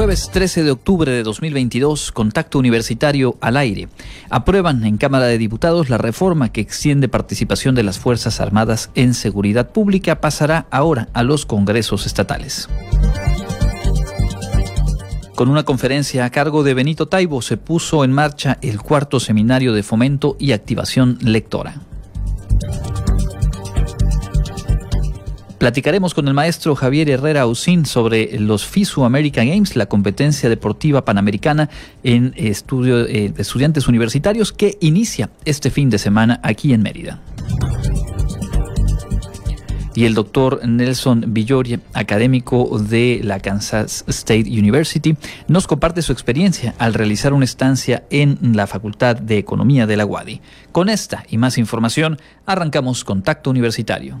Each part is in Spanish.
Jueves 13 de octubre de 2022, contacto universitario al aire. Aprueban en Cámara de Diputados la reforma que extiende participación de las Fuerzas Armadas en seguridad pública. Pasará ahora a los congresos estatales. Con una conferencia a cargo de Benito Taibo se puso en marcha el cuarto seminario de fomento y activación lectora. Platicaremos con el maestro Javier Herrera Ausín sobre los FISU American Games, la competencia deportiva panamericana en estudio, eh, estudiantes universitarios que inicia este fin de semana aquí en Mérida. Y el doctor Nelson Villoria, académico de la Kansas State University, nos comparte su experiencia al realizar una estancia en la Facultad de Economía de la UADI. Con esta y más información, arrancamos Contacto Universitario.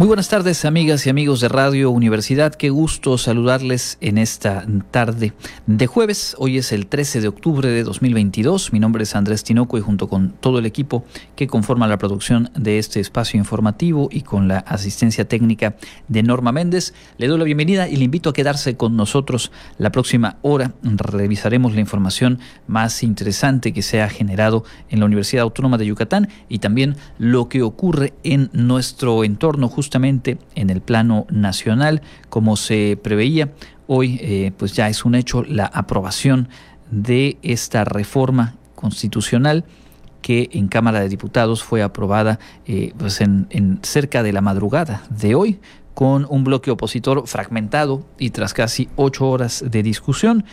muy buenas tardes, amigas y amigos de Radio Universidad. Qué gusto saludarles en esta tarde de jueves. Hoy es el 13 de octubre de 2022. Mi nombre es Andrés Tinoco y junto con todo el equipo que conforma la producción de este espacio informativo y con la asistencia técnica de Norma Méndez, le doy la bienvenida y le invito a quedarse con nosotros la próxima hora. Revisaremos la información más interesante que se ha generado en la Universidad Autónoma de Yucatán y también lo que ocurre en nuestro entorno justo justamente en el plano nacional, como se preveía. Hoy eh, pues ya es un hecho la aprobación de esta reforma constitucional que en Cámara de Diputados fue aprobada eh, pues en, en cerca de la madrugada de hoy con un bloque opositor fragmentado y tras casi ocho horas de discusión.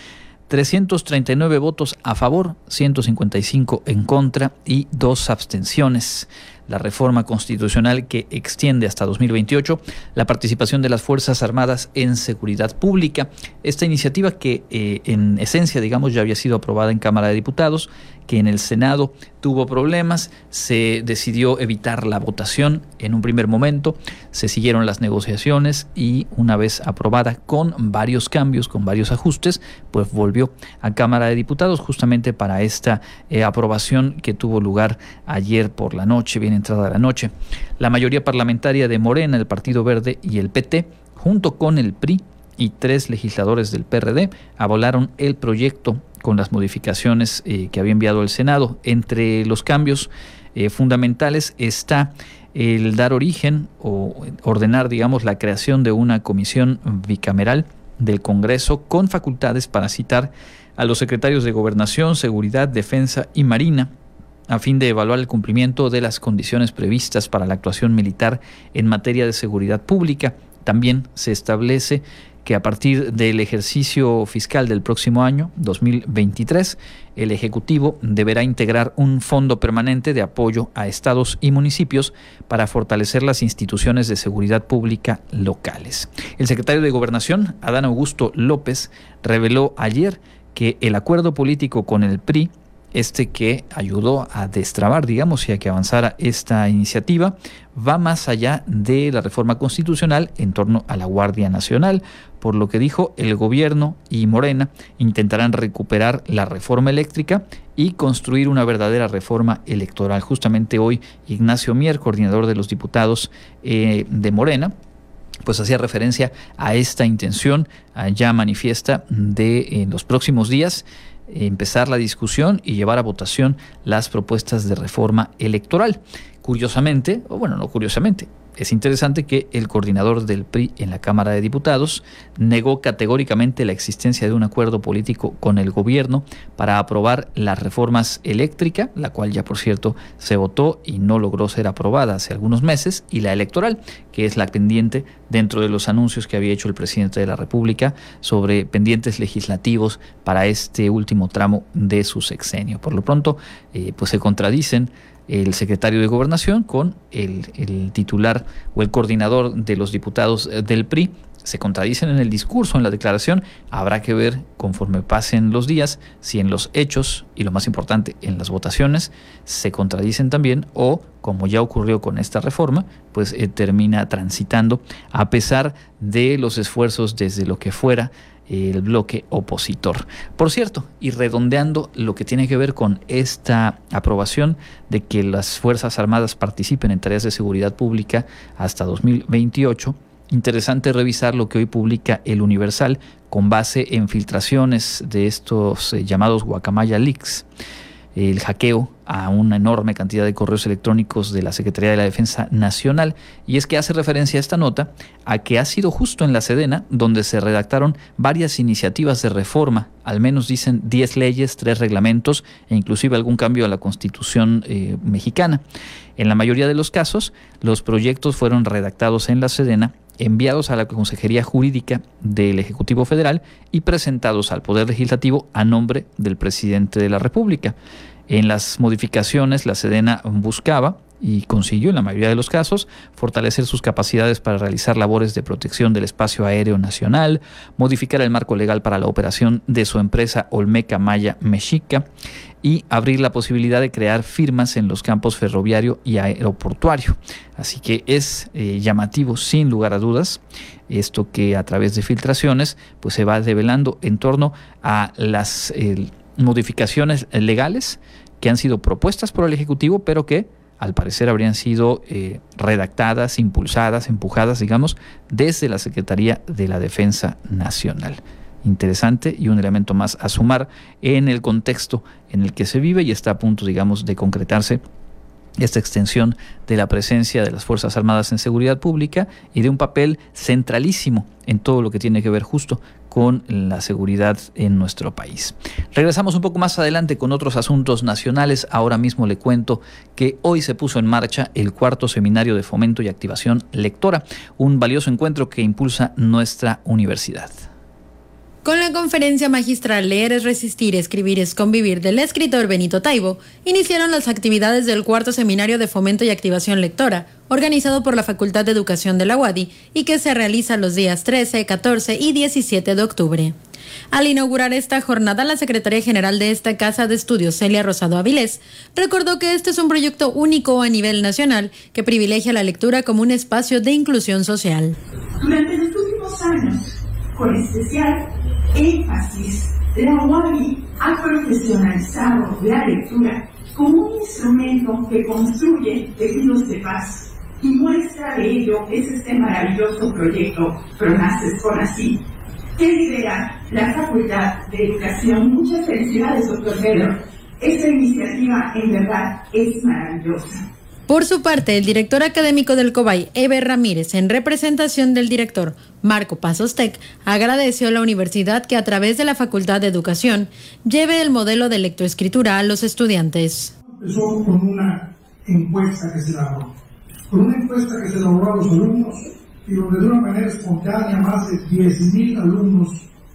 339 votos a favor, 155 en contra y dos abstenciones la reforma constitucional que extiende hasta 2028 la participación de las Fuerzas Armadas en seguridad pública. Esta iniciativa que eh, en esencia, digamos, ya había sido aprobada en Cámara de Diputados, que en el Senado tuvo problemas, se decidió evitar la votación en un primer momento, se siguieron las negociaciones y una vez aprobada con varios cambios, con varios ajustes, pues volvió a Cámara de Diputados justamente para esta eh, aprobación que tuvo lugar ayer por la noche, bien entrada de la noche. La mayoría parlamentaria de Morena, el Partido Verde y el PT, junto con el PRI, y tres legisladores del PRD avolaron el proyecto con las modificaciones eh, que había enviado el Senado. Entre los cambios eh, fundamentales está el dar origen o ordenar, digamos, la creación de una comisión bicameral del Congreso con facultades para citar a los secretarios de Gobernación, Seguridad, Defensa y Marina a fin de evaluar el cumplimiento de las condiciones previstas para la actuación militar en materia de seguridad pública. También se establece que a partir del ejercicio fiscal del próximo año, 2023, el Ejecutivo deberá integrar un fondo permanente de apoyo a estados y municipios para fortalecer las instituciones de seguridad pública locales. El secretario de Gobernación, Adán Augusto López, reveló ayer que el acuerdo político con el PRI este que ayudó a destrabar, digamos, y a que avanzara esta iniciativa, va más allá de la reforma constitucional en torno a la Guardia Nacional, por lo que dijo el gobierno y Morena intentarán recuperar la reforma eléctrica y construir una verdadera reforma electoral. Justamente hoy Ignacio Mier, coordinador de los diputados eh, de Morena, pues hacía referencia a esta intención ya manifiesta de en los próximos días empezar la discusión y llevar a votación las propuestas de reforma electoral. Curiosamente, o bueno, no curiosamente, es interesante que el coordinador del PRI en la Cámara de Diputados negó categóricamente la existencia de un acuerdo político con el gobierno para aprobar las reformas eléctrica, la cual ya por cierto se votó y no logró ser aprobada hace algunos meses, y la electoral, que es la pendiente dentro de los anuncios que había hecho el presidente de la República sobre pendientes legislativos para este último tramo de su sexenio. Por lo pronto, eh, pues se contradicen el secretario de Gobernación con el, titular o el coordinador de los diputados eh, del PRI se contradicen en el discurso, en la declaración, habrá que ver conforme pasen los días si en los hechos y lo más importante, en las votaciones, se contradicen también o, como ya ocurrió con esta reforma, pues eh, termina transitando a pesar de los esfuerzos desde lo que fuera el bloque opositor. Por cierto, y redondeando lo que tiene que ver con esta aprobación de que las Fuerzas Armadas participen en tareas de seguridad pública hasta 2028, interesante revisar lo que hoy publica el Universal con base en filtraciones de estos eh, llamados Guacamaya Leaks el hackeo a una enorme cantidad de correos electrónicos de la Secretaría de la Defensa Nacional. Y es que hace referencia a esta nota a que ha sido justo en la Sedena donde se redactaron varias iniciativas de reforma, al menos dicen 10 leyes, 3 reglamentos e inclusive algún cambio a la Constitución eh, mexicana. En la mayoría de los casos, los proyectos fueron redactados en la Sedena enviados a la Consejería Jurídica del Ejecutivo Federal y presentados al Poder Legislativo a nombre del presidente de la República. En las modificaciones, la Sedena buscaba y consiguió en la mayoría de los casos fortalecer sus capacidades para realizar labores de protección del espacio aéreo nacional, modificar el marco legal para la operación de su empresa Olmeca Maya Mexica y abrir la posibilidad de crear firmas en los campos ferroviario y aeroportuario. Así que es eh, llamativo sin lugar a dudas esto que a través de filtraciones pues se va develando en torno a las modificaciones legales que han sido propuestas por el Ejecutivo pero que al parecer habrían sido eh, redactadas, impulsadas, empujadas, digamos, desde la Secretaría de la Defensa Nacional. Interesante y un elemento más a sumar en el contexto en el que se vive y está a punto, digamos, de concretarse esta extensión de la presencia de las Fuerzas Armadas en seguridad pública y de un papel centralísimo en todo lo que tiene que ver justo con la seguridad en nuestro país. Regresamos un poco más adelante con otros asuntos nacionales. Ahora mismo le cuento que hoy se puso en marcha el cuarto seminario de fomento y activación lectora, un valioso encuentro que impulsa nuestra universidad. Con la conferencia magistral Leer es resistir, escribir es convivir del escritor Benito Taibo, iniciaron las actividades del cuarto seminario de fomento y activación lectora, organizado por la Facultad de Educación de la UADI y que se realiza los días 13, 14 y 17 de octubre. Al inaugurar esta jornada, la secretaria general de esta casa de estudios, Celia Rosado Avilés, recordó que este es un proyecto único a nivel nacional que privilegia la lectura como un espacio de inclusión social. Durante los últimos años, con especial énfasis, la UABI ha profesionalizado la lectura como un instrumento que construye tejidos de paz y muestra de ello es este maravilloso proyecto Pronaces con así que lidera la Facultad de Educación. Muchas felicidades, doctor Pedro. Esta iniciativa en verdad es maravillosa. Por su parte, el director académico del COBAI, Eber Ramírez, en representación del director Marco Pasostec, agradeció a la universidad que a través de la Facultad de Educación lleve el modelo de lectoescritura a los estudiantes. Empezó con una encuesta que se elaboró, con una encuesta que se elaboró a los alumnos y donde de una manera espontánea más de 10.000 alumnos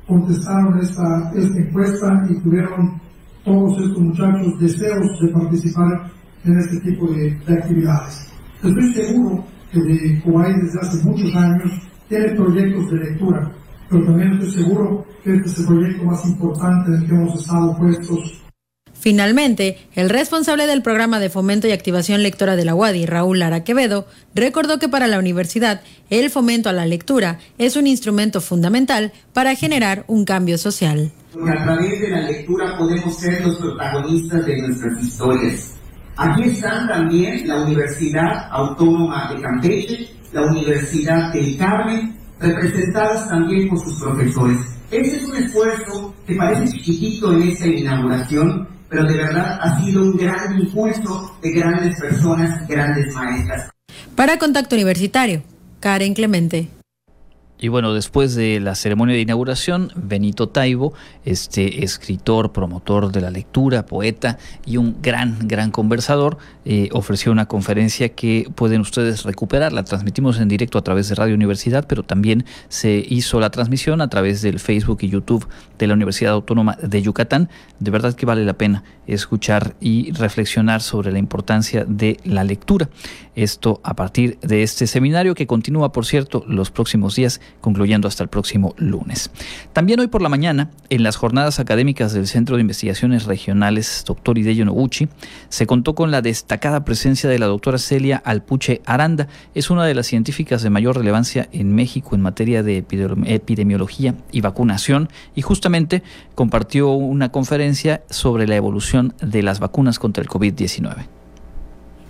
contestaron esta, esta encuesta y tuvieron todos estos muchachos deseos de participar en este tipo de, actividades. Estoy seguro que de Kuwait desde hace muchos años tiene proyectos de lectura, pero también estoy seguro que este es el proyecto más importante en el que hemos estado puestos Finalmente, el responsable del programa de fomento y activación lectora de la UADI, Raúl Lara Quevedo, recordó que para la universidad el fomento a la lectura es un instrumento fundamental para generar un cambio social. a través de la lectura podemos ser los protagonistas de nuestras historias. Aquí están también la Universidad Autónoma de Campeche, la Universidad del Carmen, representadas también por sus profesores. Ese es un esfuerzo que parece chiquitito en esta inauguración, pero de verdad ha sido un gran impulso de grandes personas, grandes maestras. Para Contacto Universitario, Karen Clemente. Y bueno, después de la ceremonia de inauguración, Benito Taibo, este escritor, promotor de la lectura, poeta y un gran, gran conversador, eh, ofreció una conferencia que pueden ustedes recuperar. La transmitimos en directo a través de Radio Universidad, pero también se hizo la transmisión a través del Facebook y YouTube de la Universidad Autónoma de Yucatán. De verdad que vale la pena escuchar y reflexionar sobre la importancia de la lectura. Esto a partir de este seminario que continúa, por cierto, los próximos días, concluyendo hasta el próximo lunes. También hoy por la mañana, en las jornadas académicas del Centro de Investigaciones Regionales Dr. Hideyo Noguchi, se contó con la destacada presencia de la doctora Celia Alpuche Aranda. Es una de las científicas de mayor relevancia en México en materia de epidemiología y vacunación y justamente compartió una conferencia sobre la evolución de las vacunas contra el COVID-19.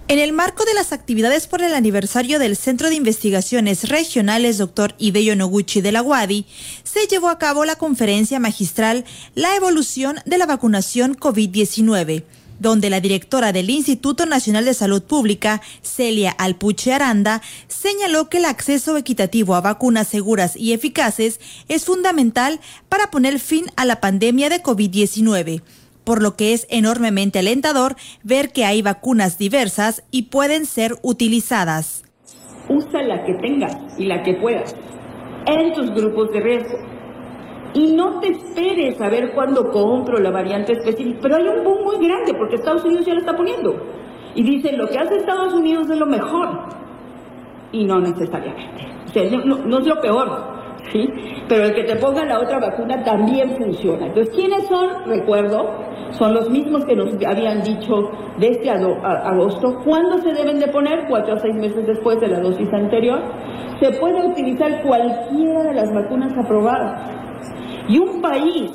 En el marco de las actividades por el aniversario del Centro de Investigaciones Regionales Dr. Ideyo Noguchi de la UADI, se llevó a cabo la conferencia magistral La evolución de la vacunación COVID-19 donde la directora del Instituto Nacional de Salud Pública, Celia Alpuche Aranda, señaló que el acceso equitativo a vacunas seguras y eficaces es fundamental para poner fin a la pandemia de COVID-19 por lo que es enormemente alentador ver que hay vacunas diversas y pueden ser utilizadas. Usa la que tengas y la que puedas en tus grupos de riesgo y no te esperes a ver cuándo compro la variante específica. Pero hay un boom muy grande porque Estados Unidos ya la está poniendo. Y dicen, lo que hace Estados Unidos es lo mejor. Y no necesariamente. O sea, no, es lo peor. ¿Sí? Pero el que te ponga la otra vacuna también funciona. Entonces, ¿quiénes son? Recuerdo, son los mismos que nos habían dicho desde agosto. ¿Cuándo se deben de poner? Cuatro a seis meses después de la dosis anterior. Se puede utilizar cualquiera de las vacunas aprobadas. Y un país,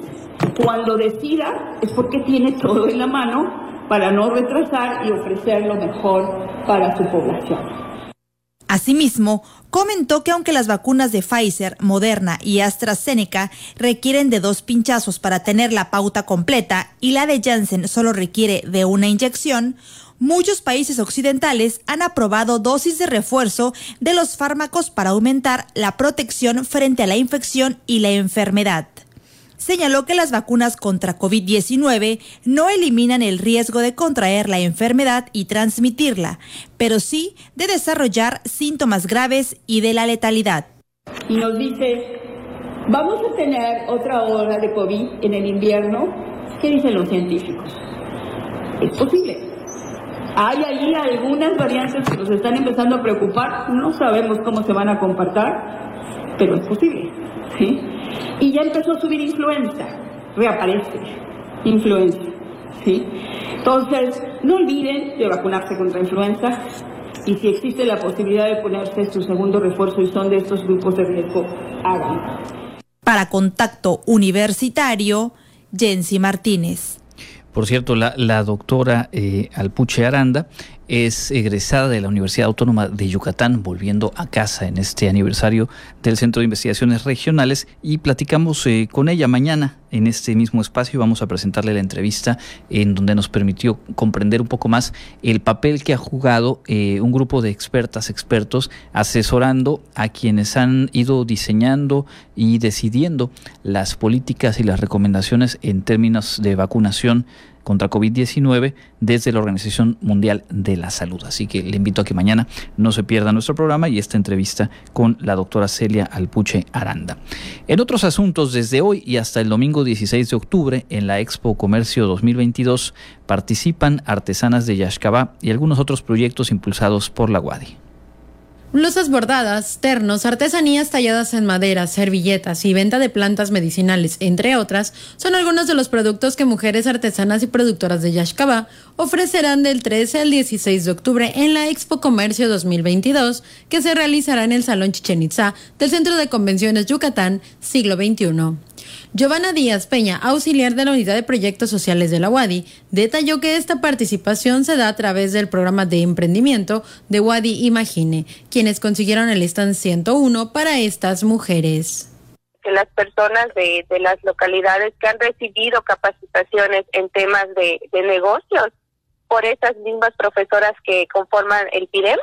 cuando decida, es porque tiene todo en la mano para no retrasar y ofrecer lo mejor para su población. Asimismo, comentó que aunque las vacunas de Pfizer, Moderna y AstraZeneca requieren de dos pinchazos para tener la pauta completa y la de Janssen solo requiere de una inyección, muchos países occidentales han aprobado dosis de refuerzo de los fármacos para aumentar la protección frente a la infección y la enfermedad señaló que las vacunas contra COVID-19 no eliminan el riesgo de contraer la enfermedad y transmitirla, pero sí de desarrollar síntomas graves y de la letalidad. Y nos dice, vamos a tener otra ola de COVID en el invierno. ¿Qué dicen los científicos? Es posible. Hay allí algunas variantes que nos están empezando a preocupar. No sabemos cómo se van a comportar, pero es posible. ¿sí? Y ya empezó a subir influenza, reaparece influenza. ¿sí? Entonces, no olviden de vacunarse contra influenza y si existe la posibilidad de ponerse su segundo refuerzo y son de estos grupos de riesgo, háganlo. Para contacto universitario, Jensi Martínez. Por cierto, la, la doctora eh, Alpuche Aranda es egresada de la Universidad Autónoma de Yucatán, volviendo a casa en este aniversario del Centro de Investigaciones Regionales y platicamos eh, con ella mañana en este mismo espacio. Vamos a presentarle la entrevista en donde nos permitió comprender un poco más el papel que ha jugado eh, un grupo de expertas, expertos, asesorando a quienes han ido diseñando y decidiendo las políticas y las recomendaciones en términos de vacunación contra COVID-19 desde la Organización Mundial de la Salud. Así que le invito a que mañana no se pierda nuestro programa y esta entrevista con la doctora Celia Alpuche Aranda. En otros asuntos, desde hoy y hasta el domingo 16 de octubre, en la Expo Comercio 2022, participan artesanas de Yaxcabá y algunos otros proyectos impulsados por la UADI. Blusas bordadas, ternos, artesanías talladas en madera, servilletas y venta de plantas medicinales, entre otras, son algunos de los productos que mujeres artesanas y productoras de Yashkaba ofrecerán del 13 al 16 de octubre en la Expo Comercio 2022, que se realizará en el Salón Chichen Itza del Centro de Convenciones Yucatán, siglo XXI. Giovanna Díaz Peña, auxiliar de la Unidad de Proyectos Sociales de la UADI, detalló que esta participación se da a través del programa de emprendimiento de UADI Imagine, quienes consiguieron el stand 101 para estas mujeres. Las personas de, las localidades que han recibido capacitaciones en temas de, negocios por esas mismas profesoras que conforman el PIDEM,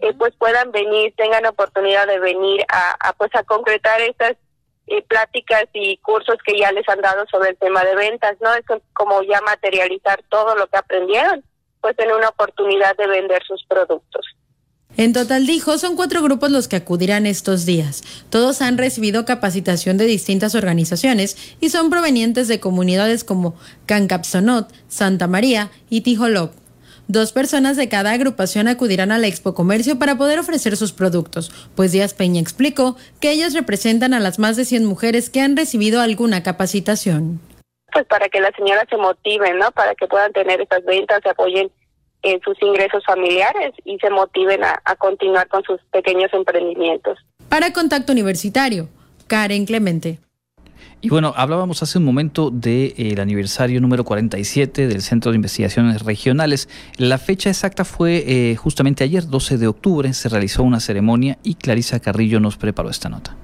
eh, pues puedan venir, tengan oportunidad de venir a, a pues a concretar estas y pláticas y cursos que ya les han dado sobre el tema de ventas, ¿no? Es como ya materializar todo lo que aprendieron, pues tener una oportunidad de vender sus productos. En total, dijo, son cuatro grupos los que acudirán estos días. Todos han recibido capacitación de distintas organizaciones y son provenientes de comunidades como Cancapsonot, Santa María y Tijolop. Dos personas de cada agrupación acudirán a la Expo Comercio para poder ofrecer sus productos, pues Díaz Peña explicó que ellos representan a las más de 100 mujeres que han recibido alguna capacitación. Pues para que las señoras se motiven, ¿no? Para que puedan tener estas ventas, se apoyen en sus ingresos familiares y se motiven a, a continuar con sus pequeños emprendimientos. Para Contacto Universitario, Karen Clemente. Y bueno, hablábamos hace un momento del de, aniversario número 47 del Centro de Investigaciones Regionales. La fecha exacta fue eh, justamente ayer, 12 de octubre, se realizó una ceremonia y Clarisa Carrillo nos preparó esta nota.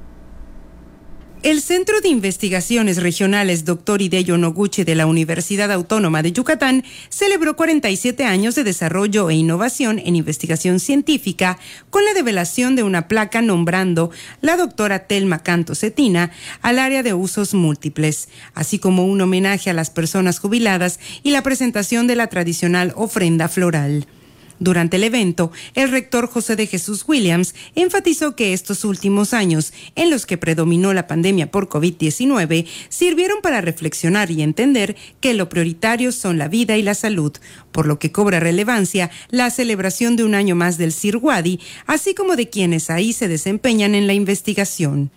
El Centro de Investigaciones Regionales Dr. Hideyo Noguchi de la Universidad Autónoma de Yucatán celebró 47 años de desarrollo e innovación en investigación científica con la develación de una placa nombrando la doctora Telma Canto Cetina al área de usos múltiples, así como un homenaje a las personas jubiladas y la presentación de la tradicional ofrenda floral. Durante el evento, el rector José de Jesús Williams enfatizó que estos últimos años, en los que predominó la pandemia por COVID-19, sirvieron para reflexionar y entender que lo prioritario son la vida y la salud, por lo que cobra relevancia la celebración de un año más del CIRWADI, así como de quienes ahí se desempeñan en la investigación.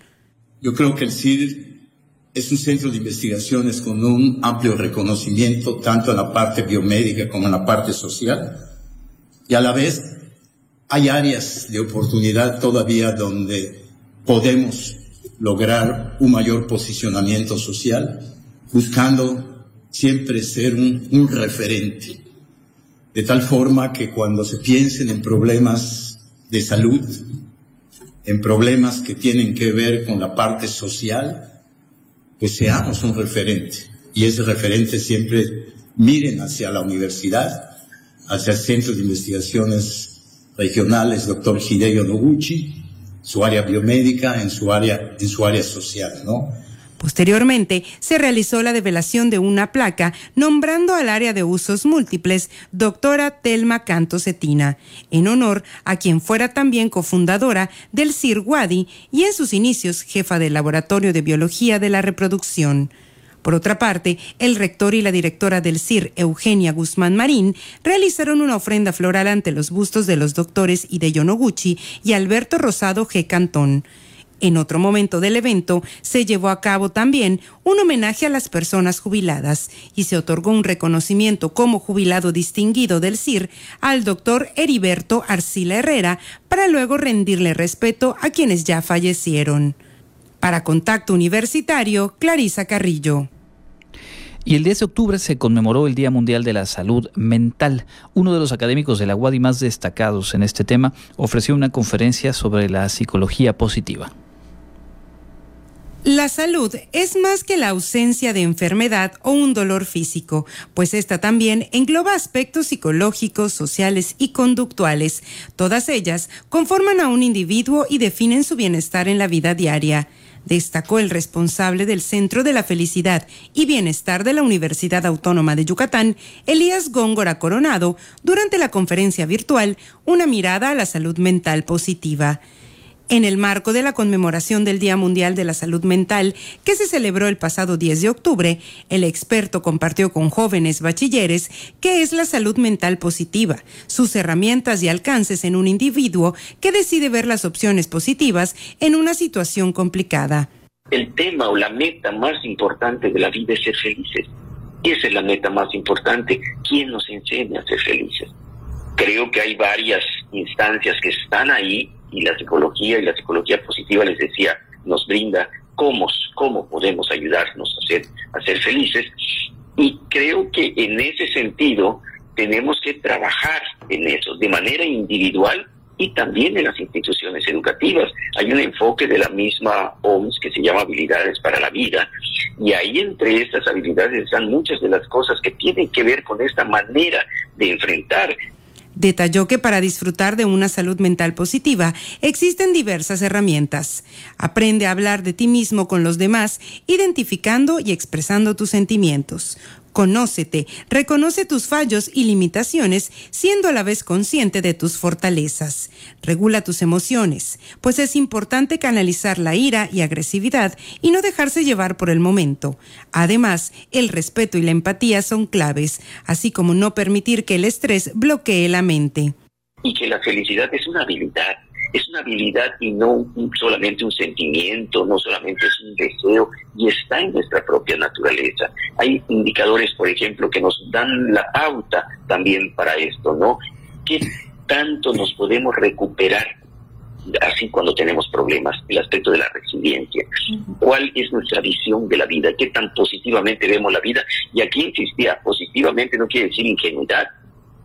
Yo creo que el CIR es un centro de investigaciones con un amplio reconocimiento tanto en la parte biomédica como en la parte social y a la vez hay áreas de oportunidad todavía donde podemos lograr un mayor posicionamiento social, buscando siempre ser un, referente, de tal forma que cuando se piensen en problemas de salud, en problemas que tienen que ver con la parte social, pues seamos un referente. Y ese referente siempre miren hacia la universidad, hacia el Centro de Investigaciones Regionales, doctor Hideo Noguchi, su área biomédica, en su área, en su área social, ¿no? Posteriormente, se realizó la develación de una placa nombrando al área de usos múltiples doctora Telma Canto Cetina, en honor a quien fuera también cofundadora del CIR Wadi y en sus inicios jefa del Laboratorio de Biología de la Reproducción. Por otra parte, el rector y la directora del CIR, Eugenia Guzmán Marín, realizaron una ofrenda floral ante los bustos de los doctores Hideyo Noguchi y Alberto Rosado G. Cantón. En otro momento del evento se llevó a cabo también un homenaje a las personas jubiladas y se otorgó un reconocimiento como jubilado distinguido del CIR al doctor Heriberto Arcila Herrera para luego rendirle respeto a quienes ya fallecieron. Para Contacto Universitario, Clarisa Carrillo. Y el 10 de octubre se conmemoró el Día Mundial de la Salud Mental. Uno de los académicos de la UADI más destacados en este tema ofreció una conferencia sobre la psicología positiva. La salud es más que la ausencia de enfermedad o un dolor físico, pues esta también engloba aspectos psicológicos, sociales y conductuales. Todas ellas conforman a un individuo y definen su bienestar en la vida diaria destacó el responsable del Centro de la Felicidad y Bienestar de la Universidad Autónoma de Yucatán, Elías Góngora Coronado, durante la conferencia virtual Una mirada a la salud mental positiva. En el marco de la conmemoración del Día Mundial de la Salud Mental, que se celebró el pasado 10 de octubre, el experto compartió con jóvenes bachilleres qué es la salud mental positiva, sus herramientas y alcances en un individuo que decide ver las opciones positivas en una situación complicada. El tema o la meta más importante de la vida es ser felices. Y esa es la meta más importante. ¿Quién nos enseña a ser felices? Creo que hay varias instancias que están ahí y la psicología y la psicología positiva, les decía, nos brinda cómo, cómo podemos ayudarnos a ser, a ser felices. Y creo que en ese sentido tenemos que trabajar en eso de manera individual y también en las instituciones educativas. Hay un enfoque de la misma OMS que se llama habilidades para la vida y ahí entre estas habilidades están muchas de las cosas que tienen que ver con esta manera de enfrentar Detalló que para disfrutar de una salud mental positiva existen diversas herramientas. Aprende a hablar de ti mismo con los demás, identificando y expresando tus sentimientos. Conócete, reconoce tus fallos y limitaciones, siendo a la vez consciente de tus fortalezas. Regula tus emociones, pues es importante canalizar la ira y agresividad y no dejarse llevar por el momento. Además, el respeto y la empatía son claves, así como no permitir que el estrés bloquee la mente. Y que la felicidad es una habilidad es una habilidad y no solamente un sentimiento, no solamente es un deseo y está en nuestra propia naturaleza. Hay indicadores, por ejemplo, que nos dan la pauta también para esto, ¿no? ¿Qué tanto nos podemos recuperar así cuando tenemos problemas, el aspecto de la resiliencia. ¿Cuál es nuestra visión de la vida? ¿Qué tan positivamente vemos la vida? Y aquí insistía, positivamente no quiere decir ingenuidad,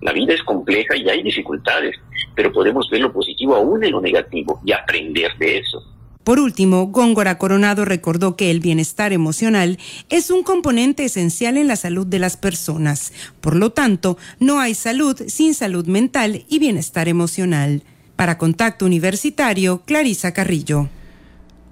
la vida es compleja y hay dificultades, pero podemos ver lo positivo aún en lo negativo y aprender de eso. Por último, Góngora Coronado recordó que el bienestar emocional es un componente esencial en la salud de las personas. Por lo tanto, no hay salud sin salud mental y bienestar emocional. Para Contacto Universitario, Clarisa Carrillo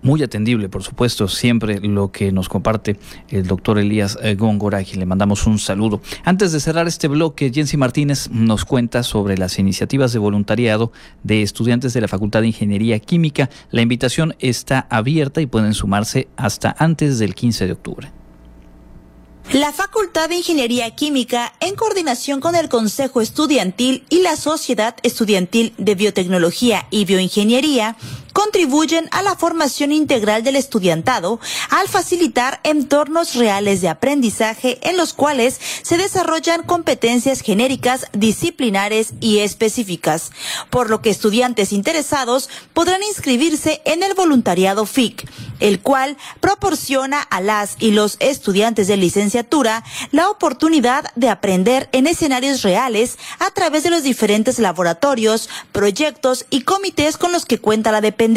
muy atendible, por supuesto, siempre lo que nos comparte el doctor Elías eh, Góngora, y le mandamos un saludo. Antes de cerrar este bloque, Jensi Martínez nos cuenta sobre las iniciativas de voluntariado de estudiantes de la Facultad de Ingeniería Química. La invitación está abierta y pueden sumarse hasta antes del 15 de octubre. La Facultad de Ingeniería Química, en coordinación con el Consejo Estudiantil y la Sociedad Estudiantil de Biotecnología y Bioingeniería, contribuyen a la formación integral del estudiantado al facilitar entornos reales de aprendizaje en los cuales se desarrollan competencias genéricas, disciplinares y específicas, por lo que estudiantes interesados podrán inscribirse en el voluntariado FIC, el cual proporciona a las y los estudiantes de licenciatura la oportunidad de aprender en escenarios reales a través de los diferentes laboratorios, proyectos y comités con los que cuenta la dependencia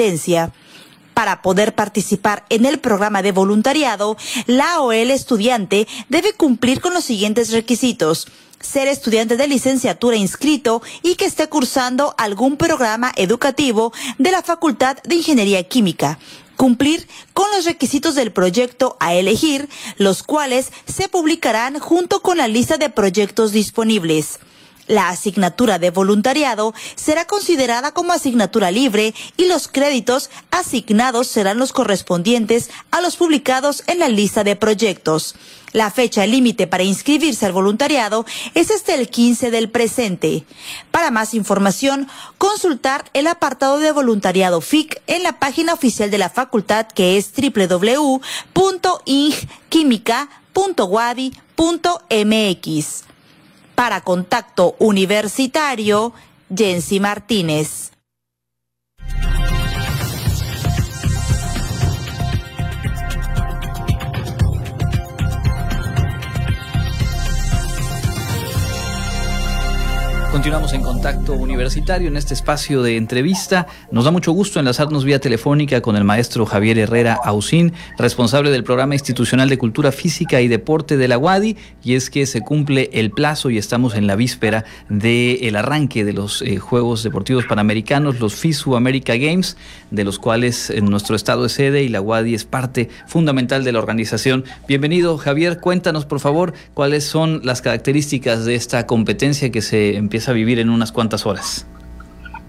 para poder participar en el programa de voluntariado, la o el estudiante debe cumplir con los siguientes requisitos ser estudiante de licenciatura inscrito y que esté cursando algún programa educativo de la Facultad de Ingeniería Química. Cumplir con los requisitos del proyecto a elegir, los cuales se publicarán junto con la lista de proyectos disponibles. La asignatura de voluntariado será considerada como asignatura libre y los créditos asignados serán los correspondientes a los publicados en la lista de proyectos. La fecha límite para inscribirse al voluntariado es hasta el 15 del presente. Para más información, consultar el apartado de voluntariado FIC en la página oficial de la facultad que es www.ingquimica.wadi.mx. Para Contacto Universitario, Jensi Martínez. Continuamos en contacto universitario en este espacio de entrevista. Nos da mucho gusto enlazarnos vía telefónica con el maestro Javier Herrera Ausín, responsable del programa institucional de cultura física y deporte de la UADI. Y es que se cumple el plazo y estamos en la víspera del arranque de los eh, Juegos Deportivos Panamericanos, los FISU America Games, de los cuales en nuestro estado es sede y la UADI es parte fundamental de la organización. Bienvenido, Javier. Cuéntanos, por favor, cuáles son las características de esta competencia que se empieza a vivir en unas cuantas horas.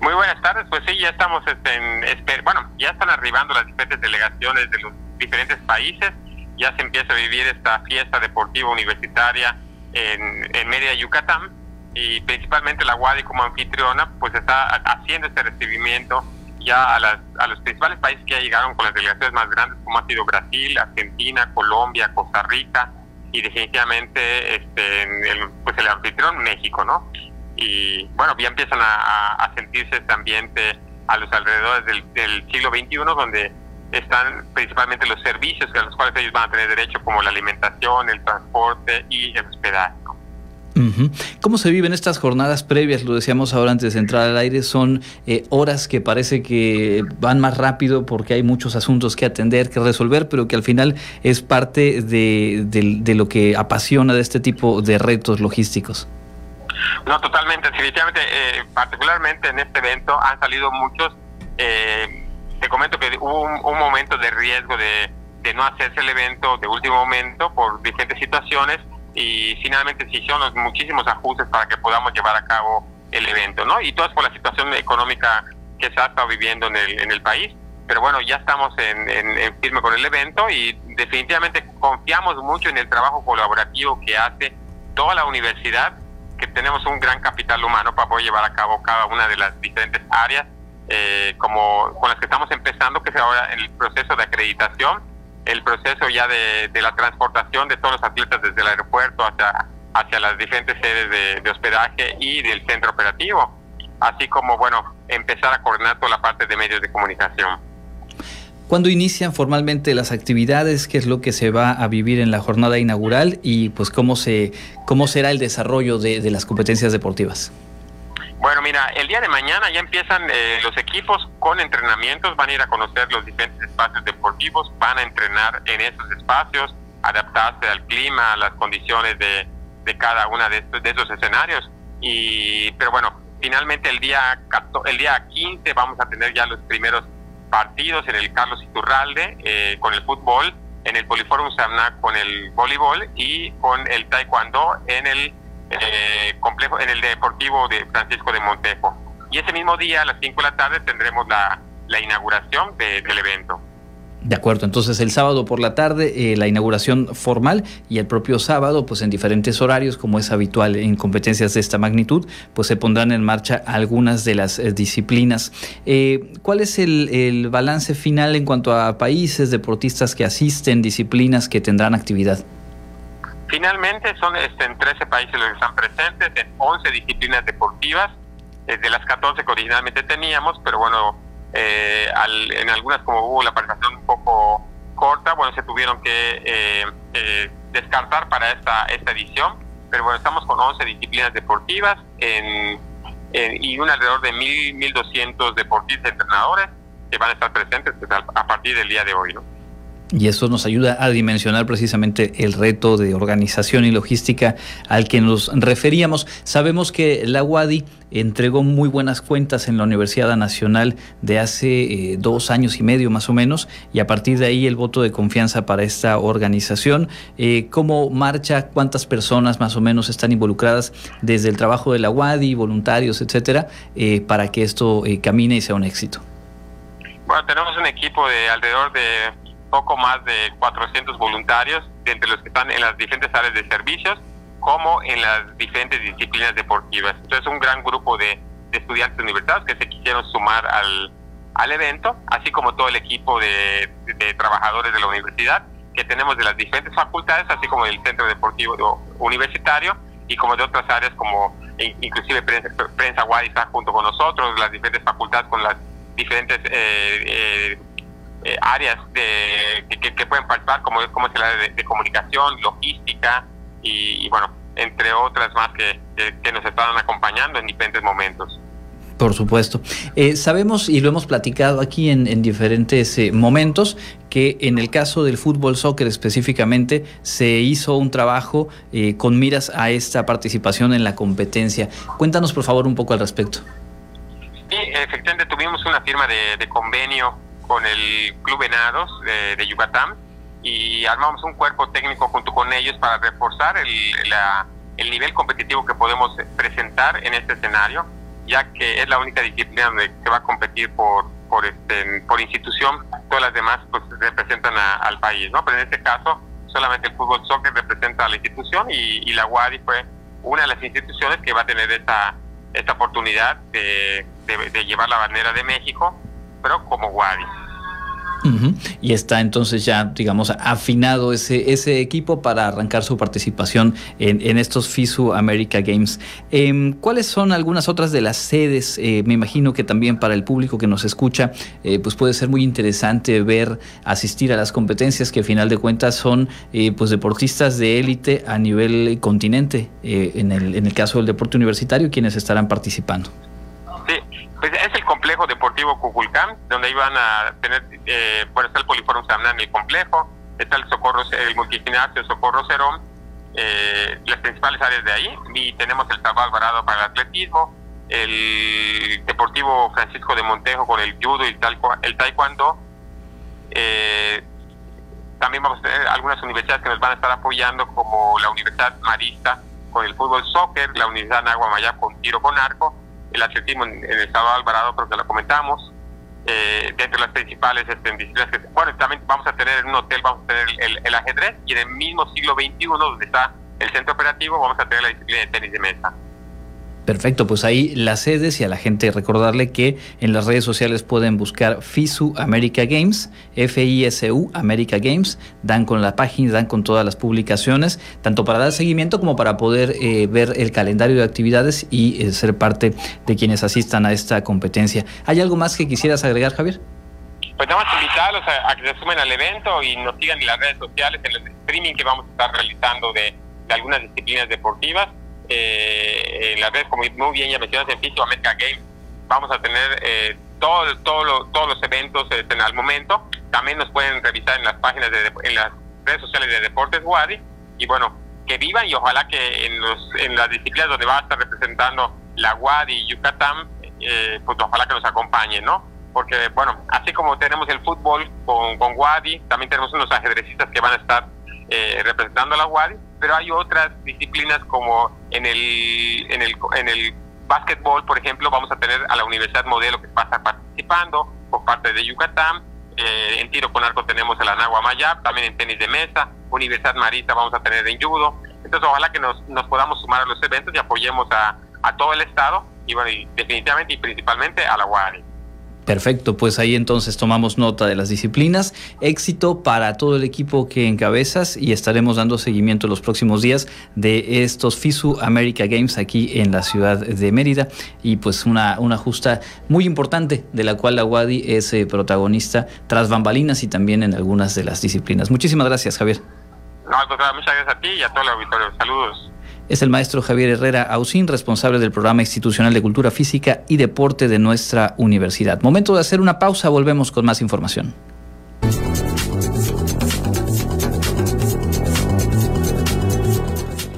Muy buenas tardes, pues sí, ya estamos, este, en, bueno, ya están arribando las diferentes delegaciones de los diferentes países, ya se empieza a vivir esta fiesta deportiva universitaria en, en Mérida, Yucatán, y principalmente la UADI como anfitriona, pues está haciendo este recibimiento ya a, las, a los principales países que ya llegaron con las delegaciones más grandes, como ha sido Brasil, Argentina, Colombia, Costa Rica, y definitivamente este, pues el anfitrión México, ¿no? Y bueno, ya empiezan a, sentirse este ambiente a los alrededores del, siglo XXI, donde están principalmente los servicios a los cuales ellos van a tener derecho, como la alimentación, el transporte y el hospedaje. ¿Cómo se viven estas jornadas previas? Lo decíamos ahora antes de entrar al aire, son eh, horas que parece que van más rápido porque hay muchos asuntos que atender, que resolver, pero que al final es parte de, de lo que apasiona de este tipo de retos logísticos. No, totalmente, definitivamente, eh, particularmente en este evento han salido muchos, eh, te comento que hubo un, momento de riesgo de, no hacerse el evento de último momento por diferentes situaciones, y finalmente se hicieron muchísimos ajustes para que podamos llevar a cabo el evento, ¿no? Y todo por la situación económica que se ha estado viviendo en el, en el país. Pero bueno, ya estamos en, en, firme con el evento y definitivamente confiamos mucho en el trabajo colaborativo que hace toda la universidad, que tenemos un gran capital humano para poder llevar a cabo cada una de las diferentes áreas, eh, como con las que estamos empezando, que es ahora el proceso de acreditación, el proceso ya de, la transportación de todos los atletas desde el aeropuerto hacia, hacia las diferentes sedes de, de hospedaje y del centro operativo, así como, bueno, empezar a coordinar toda la parte de medios de comunicación. ¿Cuándo inician formalmente las actividades? ¿Qué es lo que se va a vivir en la jornada inaugural? Y pues cómo, se, cómo será el desarrollo de, de las competencias deportivas. Bueno, mira, el día de mañana ya empiezan eh, los equipos con entrenamientos, van a ir a conocer los diferentes espacios deportivos, van a entrenar en esos espacios, adaptarse al clima, a las condiciones de, de cada una de, de esos escenarios. Y, pero bueno, finalmente el día, el día 15 vamos a tener ya los primeros partidos en el Carlos Iturralde eh, con el fútbol, en el Poliforum Samna con el voleibol y con el taekwondo en el eh, complejo, en el Deportivo de Francisco de Montejo. Y ese mismo día, a las 5 de la tarde, tendremos la, la inauguración de, del evento. De acuerdo, entonces el sábado por la tarde eh, la inauguración formal y el propio sábado, pues en diferentes horarios, como es habitual en competencias de esta magnitud, pues se pondrán en marcha algunas de las eh, disciplinas. Eh, ¿Cuál es el, balance final en cuanto a países, deportistas que asisten, disciplinas que tendrán actividad? Finalmente son este, en 13 países los que están presentes, en 11 disciplinas deportivas, de las 14 que originalmente teníamos, pero bueno, eh, al, en algunas como hubo la participación un poco corta, bueno, se tuvieron que eh, eh, descartar para esta, esta edición, pero bueno, estamos con 11 disciplinas deportivas en, en, y un alrededor de 1.000, 1.200 deportistas entrenadores que van a estar presentes pues, a partir del día de hoy, ¿no? Y eso nos ayuda a dimensionar precisamente el reto de organización y logística al que nos referíamos. Sabemos que la UADI entregó muy buenas cuentas en la Universidad Nacional de hace eh, dos años y medio más o menos, y a partir de ahí el voto de confianza para esta organización. Eh, ¿Cómo marcha? ¿Cuántas personas más o menos están involucradas desde el trabajo de la UADI, voluntarios, etcétera, eh, para que esto camine y sea un éxito? Bueno, tenemos un equipo de alrededor de poco más de 400 voluntarios, entre los que están en las diferentes áreas de servicios, como en las diferentes disciplinas deportivas. Entonces, un gran grupo de, de estudiantes universitarios que se quisieron sumar al, al evento, así como todo el equipo de, de, trabajadores de la universidad que tenemos de las diferentes facultades, así como del Centro Deportivo Universitario y como de otras áreas como inclusive prensa, prensa está junto con nosotros, las diferentes facultades con las diferentes eh, eh, eh, áreas de, que, que, pueden participar, como, como es el área de, de comunicación, logística y, y, bueno, entre otras más que, que, que nos están acompañando en diferentes momentos. Por supuesto. Eh, sabemos y lo hemos platicado aquí en, en diferentes eh, momentos que en el caso del fútbol soccer específicamente se hizo un trabajo eh, con miras a esta participación en la competencia. Cuéntanos por favor un poco al respecto. Sí, efectivamente tuvimos una firma de, de convenio con el Club Venados de, de, Yucatán y armamos un cuerpo técnico junto con ellos para reforzar el, la, el nivel competitivo que podemos presentar en este escenario, ya que es la única disciplina donde que va a competir por por, este, por institución, todas las demás pues representan a, al país, ¿no? Pero en este caso solamente el fútbol soccer representa a la institución y, y la UADI fue una de las instituciones que va a tener esta, esta oportunidad de, de, de llevar la bandera de México, pero como UADI. Y está entonces ya, digamos, afinado ese, ese equipo para arrancar su participación en, en estos FISU America Games. Eh, ¿Cuáles son algunas otras de las sedes? Eh, me imagino que también para el público que nos escucha, eh, pues puede ser muy interesante ver, asistir a las competencias que a final de cuentas son eh, pues deportistas de élite a nivel continente, eh, en, el, en el caso del deporte universitario, quienes estarán participando. Sí, pues es el complejo deportivo Cuculcán, donde iban a tener, eh, bueno, está el Poliforum Samnan, el complejo, está el Socorro, el multigimnasio Socorro Cerón, eh, las principales áreas de ahí, y tenemos el Tabal Alvarado para el atletismo, el Deportivo Francisco de Montejo con el judo y el, taekwondo, eh, también vamos a tener algunas universidades que nos van a estar apoyando, como la Universidad Marista con el fútbol soccer, la Universidad Nahuamayá con tiro con arco, el atletismo en, el estado de Alvarado, creo que lo comentamos, eh, dentro de las principales este, disciplinas que, bueno, también vamos a tener en un hotel, vamos a tener el, el, ajedrez y en el mismo siglo XXI, donde está el centro operativo, vamos a tener la disciplina de tenis de mesa. Perfecto, pues ahí las sedes y a la gente recordarle que en las redes sociales pueden buscar FISU America Games, F-I-S-U America Games, dan con la página, dan con todas las publicaciones, tanto para dar seguimiento como para poder eh, ver el calendario de actividades y eh, ser parte de quienes asistan a esta competencia. ¿Hay algo más que quisieras agregar, Javier? Pues nada más invitarlos a, que se sumen al evento y nos sigan en las redes sociales, en el streaming que vamos a estar realizando de algunas disciplinas deportivas eh, en la red, como muy bien ya mencionaste, en Fisio America Games, vamos a tener eh, todo, todo todos los eventos este, en el momento. También nos pueden revisar en las páginas, de, las redes sociales de Deportes Wadi. Y bueno, que vivan y ojalá que en, los, en las disciplinas donde va a estar representando la Wadi y Yucatán, eh, pues ojalá que nos acompañen, ¿no? Porque, bueno, así como tenemos el fútbol con, con Wadi, también tenemos unos ajedrecistas que van a estar eh, representando a la Wadi pero hay otras disciplinas como en el, en el, en el básquetbol, por ejemplo, vamos a tener a la Universidad Modelo que va participando por parte de Yucatán. Eh, en tiro con arco tenemos a la Nagua Mayab, también en tenis de mesa, Universidad Marita vamos a tener en judo. Entonces, ojalá que nos, nos podamos sumar a los eventos y apoyemos a, a todo el Estado y, bueno, y definitivamente y principalmente a la UARI. Perfecto, pues ahí entonces tomamos nota de las disciplinas. Éxito para todo el equipo que encabezas y estaremos dando seguimiento los próximos días de estos FISU America Games aquí en la ciudad de Mérida y pues una, una justa muy importante de la cual la WADI es eh, protagonista tras bambalinas y también en algunas de las disciplinas. Muchísimas gracias, Javier. No, muchas gracias a ti y a todo el auditorio. Saludos es el maestro Javier Herrera Ausín, responsable del programa institucional de cultura física y deporte de nuestra universidad. Momento de hacer una pausa, volvemos con más información.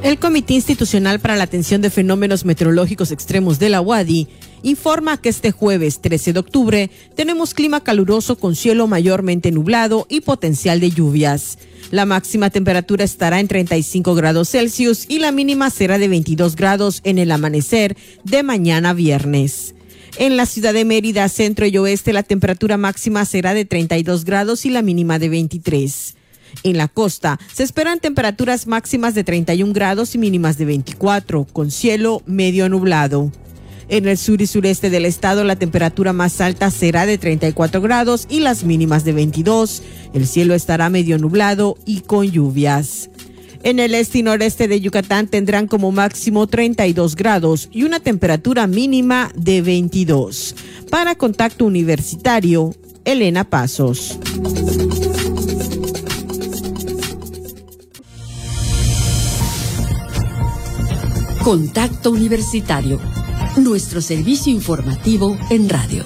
El Comité Institucional para la Atención de Fenómenos Meteorológicos Extremos de la UADI informa que este jueves 13 de octubre tenemos clima caluroso con cielo mayormente nublado y potencial de lluvias. La máxima temperatura estará en 35 grados Celsius y la mínima será de 22 grados en el amanecer de mañana viernes. En la ciudad de Mérida, centro y oeste, la temperatura máxima será de 32 grados y la mínima de 23. En la costa se esperan temperaturas máximas de 31 grados y mínimas de 24, con cielo medio nublado. En el sur y sureste del estado la temperatura más alta será de 34 grados y las mínimas de 22. El cielo estará medio nublado y con lluvias. En el este y noreste de Yucatán tendrán como máximo 32 grados y una temperatura mínima de 22. Para Contacto Universitario, Elena Pasos. Contacto Universitario nuestro servicio informativo en radio.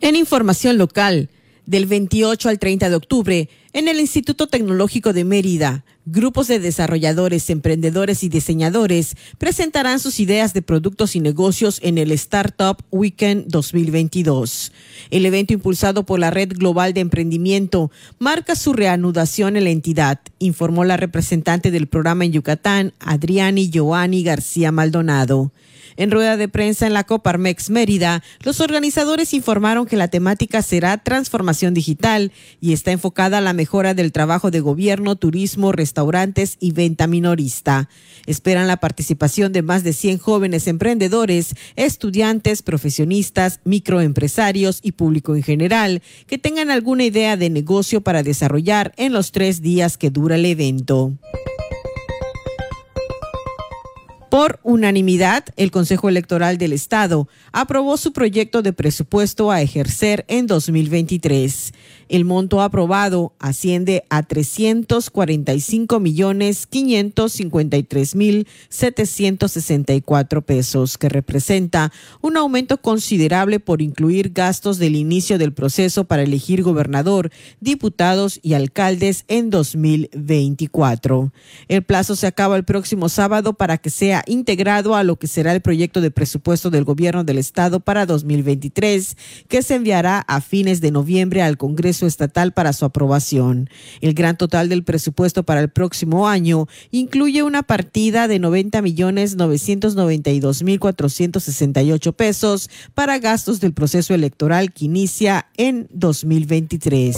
En información local, del 28 al 30 de octubre, en el Instituto Tecnológico de Mérida, grupos de desarrolladores, emprendedores y diseñadores presentarán sus ideas de productos y negocios en el Startup Weekend 2022. El evento impulsado por la Red Global de Emprendimiento marca su reanudación en la entidad, informó la representante del programa en Yucatán, Adriani Joani García Maldonado. En rueda de prensa en la Coparmex Mérida, los organizadores informaron que la temática será transformación digital y está enfocada a la mejora del trabajo de gobierno, turismo, restaurantes y venta minorista. Esperan la participación de más de 100 jóvenes emprendedores, estudiantes, profesionistas, microempresarios y público en general que tengan alguna idea de negocio para desarrollar en los tres días que dura el evento. Por unanimidad, el Consejo Electoral del Estado aprobó su proyecto de presupuesto a ejercer en 2023. El monto aprobado asciende a 345 millones 553 mil 764 pesos, que representa un aumento considerable por incluir gastos del inicio del proceso para elegir gobernador, diputados y alcaldes en 2024. El plazo se acaba el próximo sábado para que sea integrado a lo que será el proyecto de presupuesto del gobierno del estado para 2023, que se enviará a fines de noviembre al Congreso Estatal para su aprobación. El gran total del presupuesto para el próximo año incluye una partida de 90 millones 992 mil 468 pesos para gastos del proceso electoral que inicia en 2023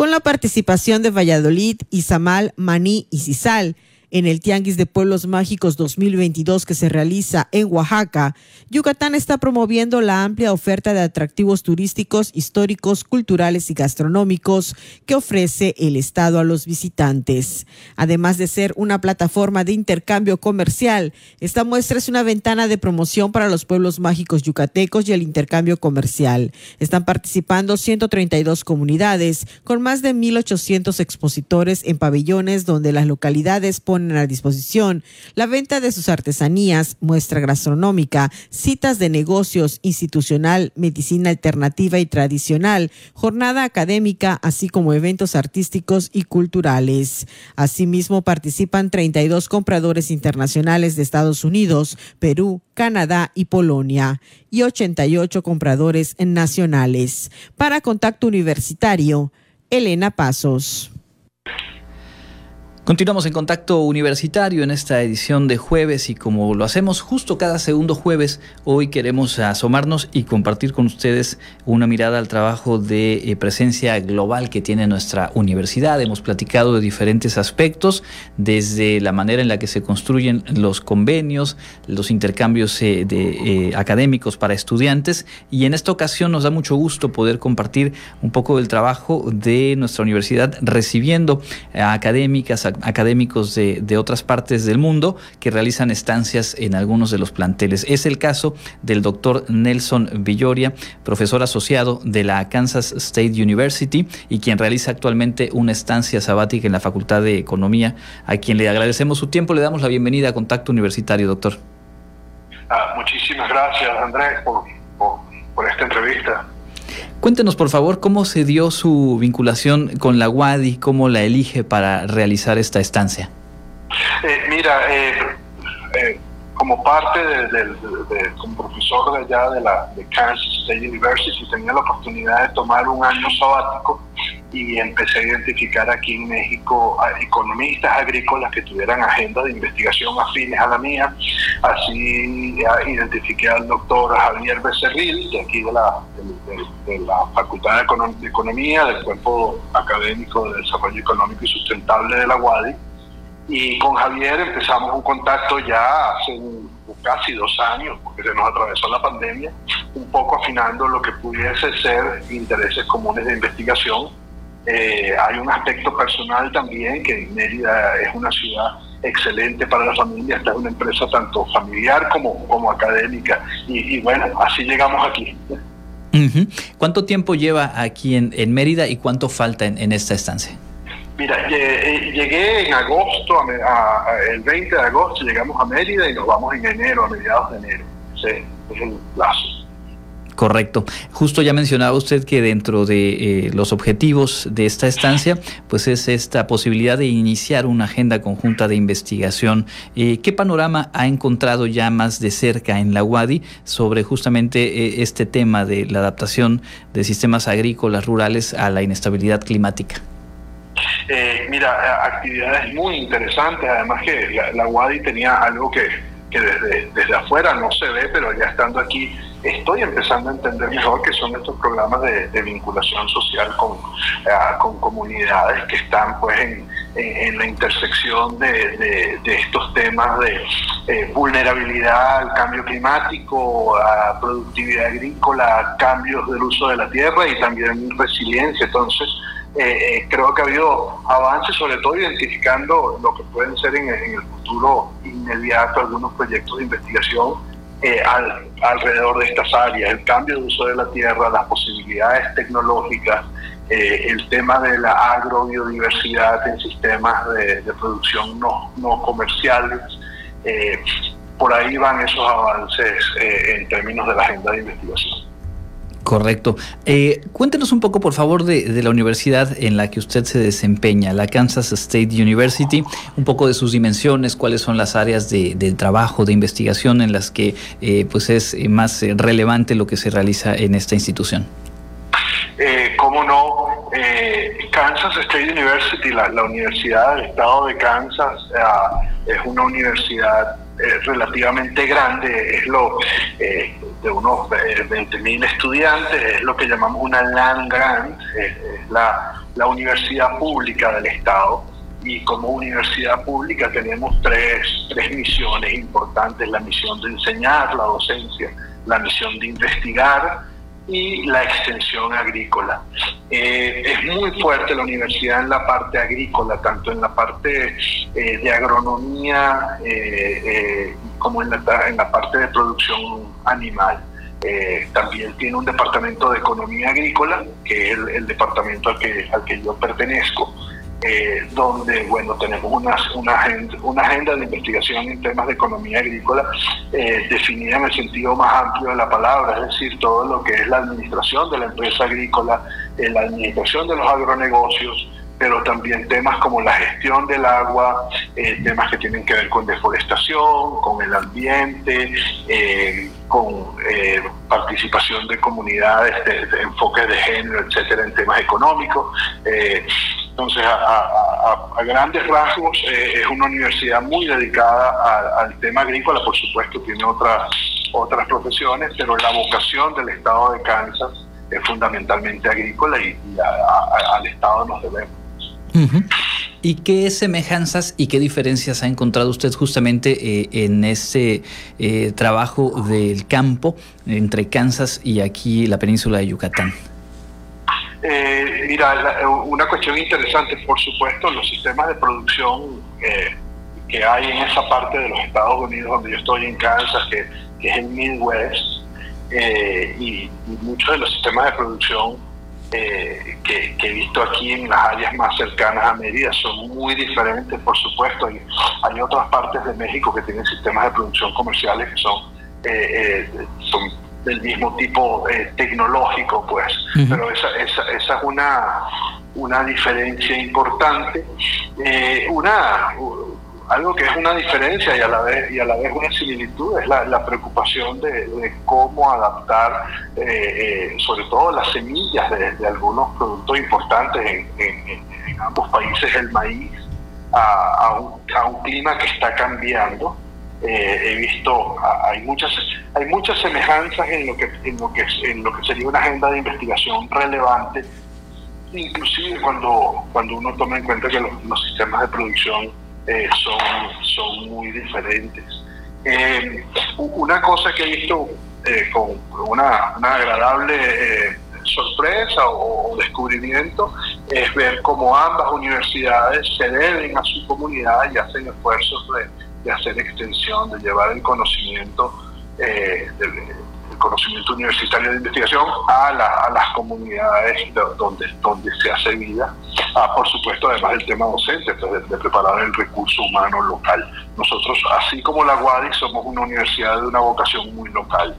con la participación de Valladolid, Izamal, Maní y Cisal en el Tianguis de Pueblos Mágicos 2022 que se realiza en Oaxaca, Yucatán está promoviendo la amplia oferta de atractivos turísticos, históricos, culturales y gastronómicos que ofrece el Estado a los visitantes. Además de ser una plataforma de intercambio comercial, esta muestra es una ventana de promoción para los pueblos mágicos yucatecos y el intercambio comercial. Están participando 132 comunidades con más de 1.800 expositores en pabellones donde las localidades ponen a disposición la venta de sus artesanías, muestra gastronómica, citas de negocios institucional, medicina alternativa y tradicional, jornada académica, así como eventos artísticos y culturales. Asimismo, participan 32 compradores internacionales de Estados Unidos, Perú, Canadá y Polonia y 88 compradores nacionales. Para Contacto Universitario, Elena Pasos. Continuamos en contacto universitario en esta edición de jueves y como lo hacemos justo cada segundo jueves, hoy queremos asomarnos y compartir con ustedes una mirada al trabajo de eh, presencia global que tiene nuestra universidad. Hemos platicado de diferentes aspectos, desde la manera en la que se construyen los convenios, los intercambios eh, de, eh, académicos para estudiantes y en esta ocasión nos da mucho gusto poder compartir un poco del trabajo de nuestra universidad recibiendo académicas, académicos de, otras partes del mundo que realizan estancias en algunos de los planteles. Es el caso del doctor Nelson Villoria, profesor asociado de la Kansas State University y quien realiza actualmente una estancia sabática en la Facultad de Economía, a quien le agradecemos su tiempo, le damos la bienvenida a Contacto Universitario, doctor. Ah, muchísimas gracias, Andrés, por esta entrevista. Cuéntenos, por favor, cómo se dio su vinculación con la UADI, cómo la elige para realizar esta estancia. Eh, mira, eh, eh, como parte de, de, de, como profesor de allá de la de Kansas State University, tenía la oportunidad de tomar un año sabático y empecé a identificar aquí en México a economistas agrícolas que tuvieran agenda de investigación afines a la mía. Así identifiqué al doctor Javier Becerril, de aquí de la, de, de la Facultad de, de Economía, del Cuerpo Académico de Desarrollo Económico y Sustentable de la UADI. Y con Javier empezamos un contacto ya hace un, casi dos años, porque se nos atravesó la pandemia, un poco afinando lo que pudiese ser intereses comunes de investigación. Eh, hay un aspecto personal también, que Mérida es una ciudad excelente para la familia, esta es una empresa tanto familiar como, como académica. Y, y bueno, así llegamos aquí. Uh -huh. ¿Cuánto tiempo lleva aquí en, en Mérida y cuánto falta en, en esta estancia? Mira, llegué en agosto, a, a, el 20 de agosto llegamos a Mérida y nos vamos en enero, a mediados de enero. Sí, es el plazo. Correcto. Justo ya mencionaba usted que dentro de eh, los objetivos de esta estancia, pues es esta posibilidad de iniciar una agenda conjunta de investigación. Eh, ¿Qué panorama ha encontrado ya más de cerca en la UADI sobre justamente eh, este tema de la adaptación de sistemas agrícolas rurales a la inestabilidad climática? Mira, actividades muy interesantes, además que la, la UADI tenía algo que, que desde, desde afuera no se ve, pero ya estando aquí estoy empezando a entender mejor que son estos programas de, vinculación social con, uh, con comunidades que están pues en, en, la intersección de, de, estos temas de, eh, vulnerabilidad al cambio climático, a productividad agrícola, a cambios del uso de la tierra y también resiliencia. Entonces, eh, creo que ha habido avances, sobre todo identificando lo que pueden ser en, el futuro inmediato algunos proyectos de investigación alrededor de estas áreas, el cambio de uso de la tierra, las posibilidades tecnológicas, eh, el tema de la agrobiodiversidad en sistemas de, producción no, no comerciales. Eh, por ahí van esos avances eh, en términos de la agenda de investigación. Correcto. cuéntenos un poco, por favor, de, la universidad en la que usted se desempeña, la Kansas State University, un poco de sus dimensiones, cuáles son las áreas de, trabajo, de investigación en las que pues es más relevante lo que se realiza en esta institución. Eh, cómo no, eh, Kansas State University, la, Universidad del Estado de Kansas, eh, es una universidad relativamente grande, es lo de unos 20.000 estudiantes, es lo que llamamos una land grant, la, la universidad pública del Estado. Y como universidad pública tenemos tres, tres misiones importantes, la misión de enseñar, la docencia, la misión de investigar y la extensión agrícola. Eh, es muy fuerte la universidad en la parte agrícola, tanto en la parte eh, de agronomía eh, como en la, en la parte de producción animal. también tiene un departamento de economía agrícola, que es el, el departamento al que, al que yo pertenezco, eh, donde bueno tenemos una, una, agenda, una agenda de investigación en temas de economía agrícola eh, definida en el sentido más amplio de la palabra, es decir, todo lo que es la administración de la empresa agrícola, eh, la administración de los agronegocios, pero también temas como la gestión del agua, temas que tienen que ver con deforestación, con el ambiente, con participación de comunidades, de, enfoques de género, etcétera, en temas económicos. Entonces, a, grandes rasgos, eh, es una universidad muy dedicada al tema agrícola, por supuesto, tiene otras, otras profesiones, pero la vocación del estado de Kansas es fundamentalmente agrícola y, al estado nos debemos. ¿Y qué semejanzas y qué diferencias ha encontrado usted justamente eh, en ese eh, trabajo del campo entre Kansas y aquí la península de Yucatán? Eh, mira, una cuestión interesante, por supuesto, los sistemas de producción eh, que hay en esa parte de los Estados Unidos, donde yo estoy en Kansas, que, es el Midwest, eh, y, muchos de los sistemas de producción que, he visto aquí en las áreas más cercanas a Mérida son muy diferentes, por supuesto. Hay, hay otras partes de México que tienen sistemas de producción comerciales que son, son del mismo tipo eh, tecnológico, pues. Pero esa, esa, esa, es una, una diferencia importante. Eh, una algo que es una diferencia y a la vez y a la vez una similitud es la, preocupación de, cómo adaptar eh, sobre todo las semillas de, algunos productos importantes en, ambos países el maíz a, un, clima que está cambiando. Eh, he visto hay muchas hay muchas semejanzas en lo que en lo que en lo que sería una agenda de investigación relevante inclusive cuando cuando uno toma en cuenta que los, sistemas de producción eh, son son muy diferentes. Eh, una cosa que he visto con una, una agradable sorpresa o, descubrimiento es ver cómo ambas universidades se deben a su comunidad y hacen esfuerzos de de hacer extensión, de llevar el conocimiento, eh, el conocimiento universitario de investigación a, a las comunidades donde, donde se hace vida. Ah, por supuesto, además del tema docente, pues, de, preparar el recurso humano local. Nosotros, así como la UADI, somos una universidad de una vocación muy local.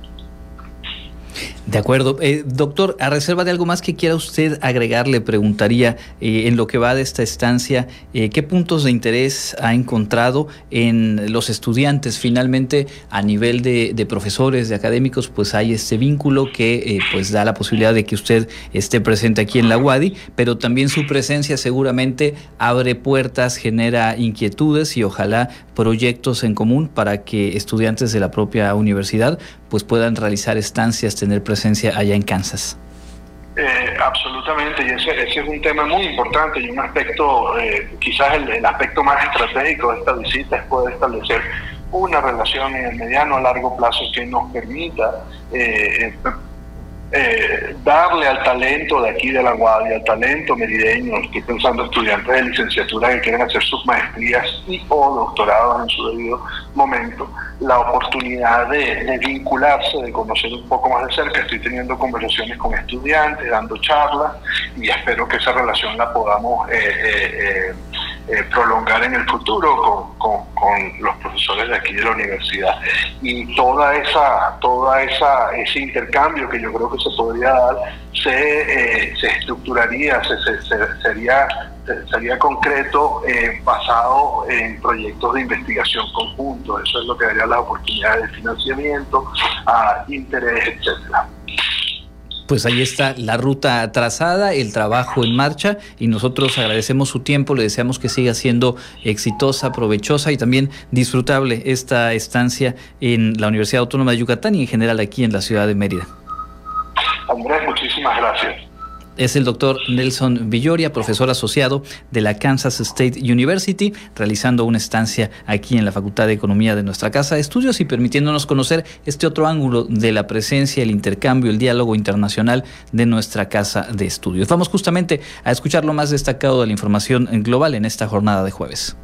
De acuerdo. Eh, doctor, a reserva de algo más que quiera usted agregar, le preguntaría eh, en lo que va de esta estancia, eh, ¿qué puntos de interés ha encontrado en los estudiantes? Finalmente, a nivel de, profesores, de académicos, pues hay este vínculo que pues da la posibilidad de que usted esté presente aquí en la UADI, pero también su presencia seguramente abre puertas, genera inquietudes y ojalá proyectos en común para que estudiantes de la propia universidad pues puedan realizar estancias, tener presencia allá en Kansas. Eh, absolutamente, y ese, es un tema muy importante y un aspecto, eh, quizás el, aspecto más estratégico de esta visita es poder establecer una relación en el mediano a largo plazo que nos permita eh, eh, darle al talento de aquí de la Guardia, al talento merideño, estoy pensando estudiantes de licenciatura que quieren hacer sus maestrías y o doctorados en su debido momento, la oportunidad de, vincularse, de conocer un poco más de cerca. Estoy teniendo conversaciones con estudiantes, dando charlas y espero que esa relación la podamos eh, eh, eh, prolongar en el futuro con, los profesores de aquí de la universidad. Y toda esa, toda esa, ese intercambio que yo creo que se podría dar se, se estructuraría, se, sería sería concreto eh, basado en proyectos de investigación conjuntos. Eso es lo que daría las oportunidades de financiamiento, a interés, etcétera. Pues ahí está la ruta trazada, el trabajo en marcha y nosotros agradecemos su tiempo, le deseamos que siga siendo exitosa, provechosa y también disfrutable esta estancia en la Universidad Autónoma de Yucatán y en general aquí en la ciudad de Mérida. Andrés, muchísimas gracias es el doctor Nelson Villoria, profesor asociado de la Kansas State University, realizando una estancia aquí en la Facultad de Economía de nuestra Casa de Estudios y permitiéndonos conocer este otro ángulo de la presencia, el intercambio, el diálogo internacional de nuestra Casa de Estudios. Vamos justamente a escuchar lo más destacado de la información global en esta jornada de jueves.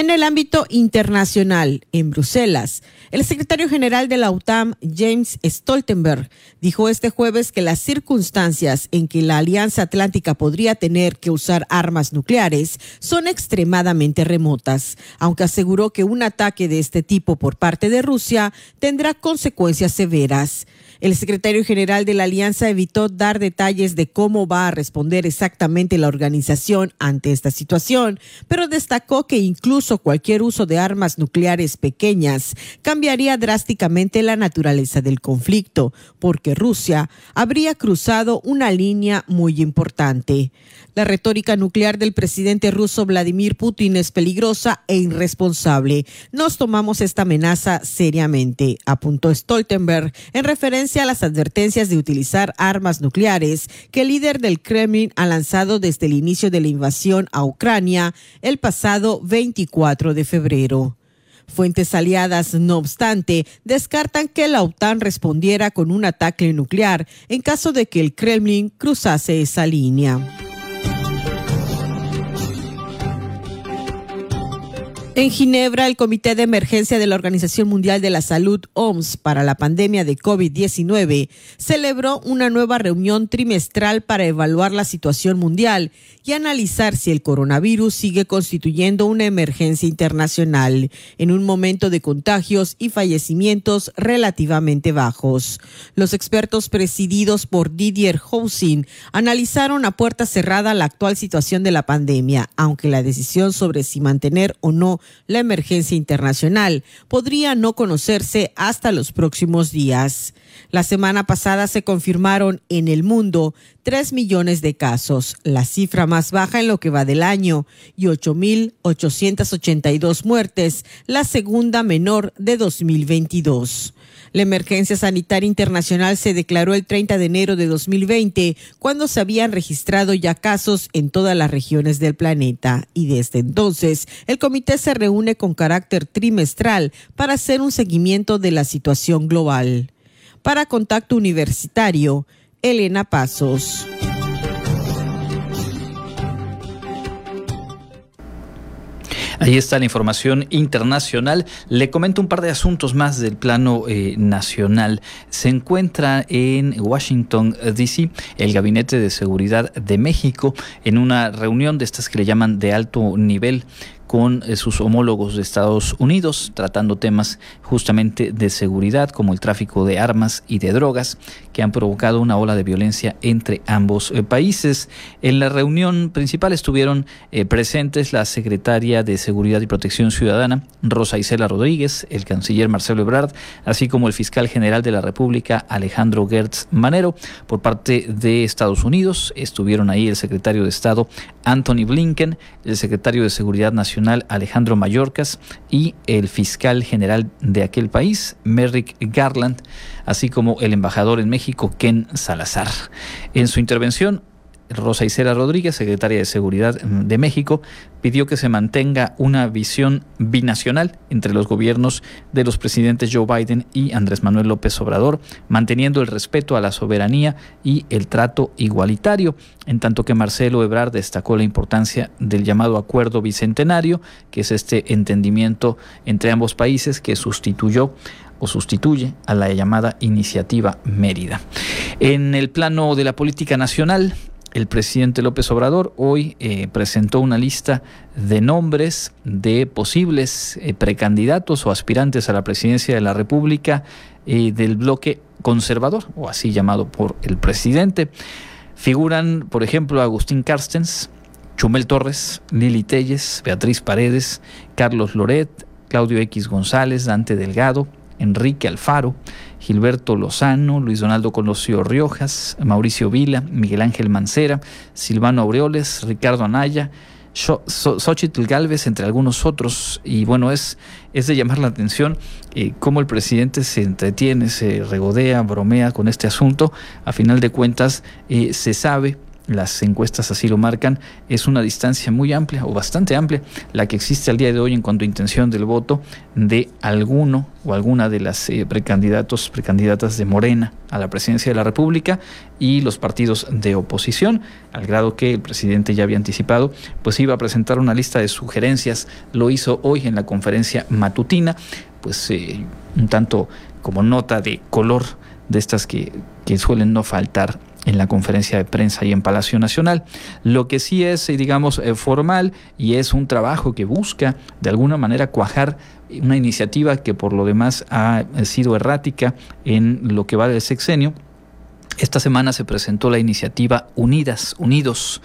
En el ámbito internacional, en Bruselas, el secretario general de la OTAN, James Stoltenberg, dijo este jueves que las circunstancias en que la Alianza Atlántica podría tener que usar armas nucleares son extremadamente remotas, aunque aseguró que un ataque de este tipo por parte de Rusia tendrá consecuencias severas. El secretario general de la alianza evitó dar detalles de cómo va a responder exactamente la organización ante esta situación, pero destacó que incluso cualquier uso de armas nucleares pequeñas cambiaría drásticamente la naturaleza del conflicto, porque Rusia habría cruzado una línea muy importante. La retórica nuclear del presidente ruso Vladimir Putin es peligrosa e irresponsable. Nos tomamos esta amenaza seriamente, apuntó Stoltenberg en referencia a las advertencias de utilizar armas nucleares que el líder del Kremlin ha lanzado desde el inicio de la invasión a Ucrania el pasado 24 de febrero. Fuentes aliadas, no obstante, descartan que la OTAN respondiera con un ataque nuclear en caso de que el Kremlin cruzase esa línea. En Ginebra, el Comité de Emergencia de la Organización Mundial de la Salud, OMS, para la pandemia de COVID-19, celebró una nueva reunión trimestral para evaluar la situación mundial y analizar si el coronavirus sigue constituyendo una emergencia internacional en un momento de contagios y fallecimientos relativamente bajos. Los expertos presididos por Didier Housing analizaron a puerta cerrada la actual situación de la pandemia, aunque la decisión sobre si mantener o no la emergencia internacional podría no conocerse hasta los próximos días. La semana pasada se confirmaron en el mundo 3 millones de casos, la cifra más baja en lo que va del año, y 8.882 muertes, la segunda menor de 2022. La emergencia sanitaria internacional se declaró el 30 de enero de 2020, cuando se habían registrado ya casos en todas las regiones del planeta. Y desde entonces, el comité se reúne con carácter trimestral para hacer un seguimiento de la situación global. Para Contacto Universitario, Elena Pasos. Ahí está la información internacional. Le comento un par de asuntos más del plano eh, nacional. Se encuentra en Washington, D.C., el Gabinete de Seguridad de México en una reunión de estas que le llaman de alto nivel con eh, sus homólogos de Estados Unidos, tratando temas justamente de seguridad como el tráfico de armas y de drogas que han provocado una ola de violencia entre ambos eh, países. En la reunión principal estuvieron eh, presentes la secretaria de Seguridad y Protección Ciudadana, Rosa Isela Rodríguez, el canciller Marcelo Ebrard, así como el fiscal general de la República, Alejandro Gertz Manero. Por parte de Estados Unidos estuvieron ahí el secretario de Estado, Anthony Blinken, el secretario de Seguridad Nacional, Alejandro Mayorkas y el fiscal general de aquel país, Merrick Garland, así como el embajador en México, Ken Salazar. En su intervención, Rosa Isera Rodríguez, secretaria de Seguridad de México, pidió que se mantenga una visión binacional entre los gobiernos de los presidentes Joe Biden y Andrés Manuel López Obrador, manteniendo el respeto a la soberanía y el trato igualitario, en tanto que Marcelo Ebrard destacó la importancia del llamado acuerdo bicentenario, que es este entendimiento entre ambos países que sustituyó o sustituye a la llamada iniciativa Mérida. En el plano de la política nacional, el presidente López Obrador hoy eh, presentó una lista de nombres de posibles eh, precandidatos o aspirantes a la presidencia de la República eh, del bloque conservador, o así llamado por el presidente. Figuran, por ejemplo, Agustín Carstens, Chumel Torres, Lili Telles, Beatriz Paredes, Carlos Loret, Claudio X González, Dante Delgado, Enrique Alfaro, Gilberto Lozano, Luis Donaldo Colosio Riojas, Mauricio Vila, Miguel Ángel Mancera, Silvano Aureoles, Ricardo Anaya, Xochitl Galvez, entre algunos otros. Y bueno, es, es de llamar la atención eh, cómo el presidente se entretiene, se regodea, bromea con este asunto. A final de cuentas, eh, se sabe las encuestas así lo marcan, es una distancia muy amplia o bastante amplia la que existe al día de hoy en cuanto a intención del voto de alguno o alguna de las eh, precandidatos, precandidatas de Morena a la presidencia de la República y los partidos de oposición, al grado que el presidente ya había anticipado, pues iba a presentar una lista de sugerencias, lo hizo hoy en la conferencia matutina, pues eh, un tanto como nota de color de estas que, que suelen no faltar en la conferencia de prensa y en Palacio Nacional. Lo que sí es, eh, digamos, eh, formal y es un trabajo que busca de alguna manera cuajar una iniciativa que por lo demás ha sido errática en lo que va del sexenio. Esta semana se presentó la iniciativa Unidas, Unidos,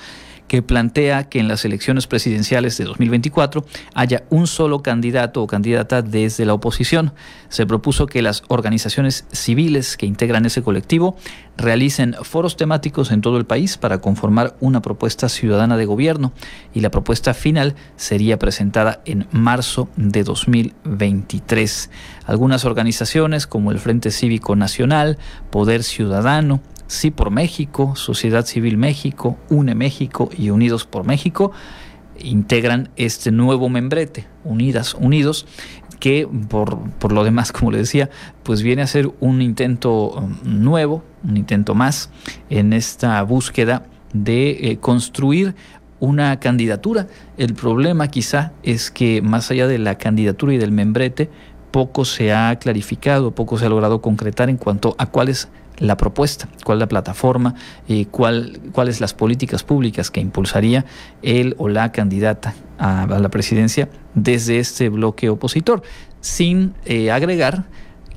que plantea que en las elecciones presidenciales de 2024 haya un solo candidato o candidata desde la oposición. Se propuso que las organizaciones civiles que integran ese colectivo realicen foros temáticos en todo el país para conformar una propuesta ciudadana de gobierno y la propuesta final sería presentada en marzo de 2023. Algunas organizaciones como el Frente Cívico Nacional, Poder Ciudadano, Sí por México, Sociedad Civil México, UNE México y Unidos por México integran este nuevo membrete, Unidas, Unidos, que por, por, lo demás, como le decía, pues viene a ser un intento um, nuevo, un intento más en esta búsqueda de eh, construir una candidatura. El problema quizá es que más allá de la candidatura y del membrete, poco se ha clarificado, poco se ha logrado concretar en cuanto a cuáles la propuesta, cuál la plataforma, eh, cuál, cuáles las políticas públicas que impulsaría él o la candidata a, la presidencia desde este bloque opositor, sin eh, agregar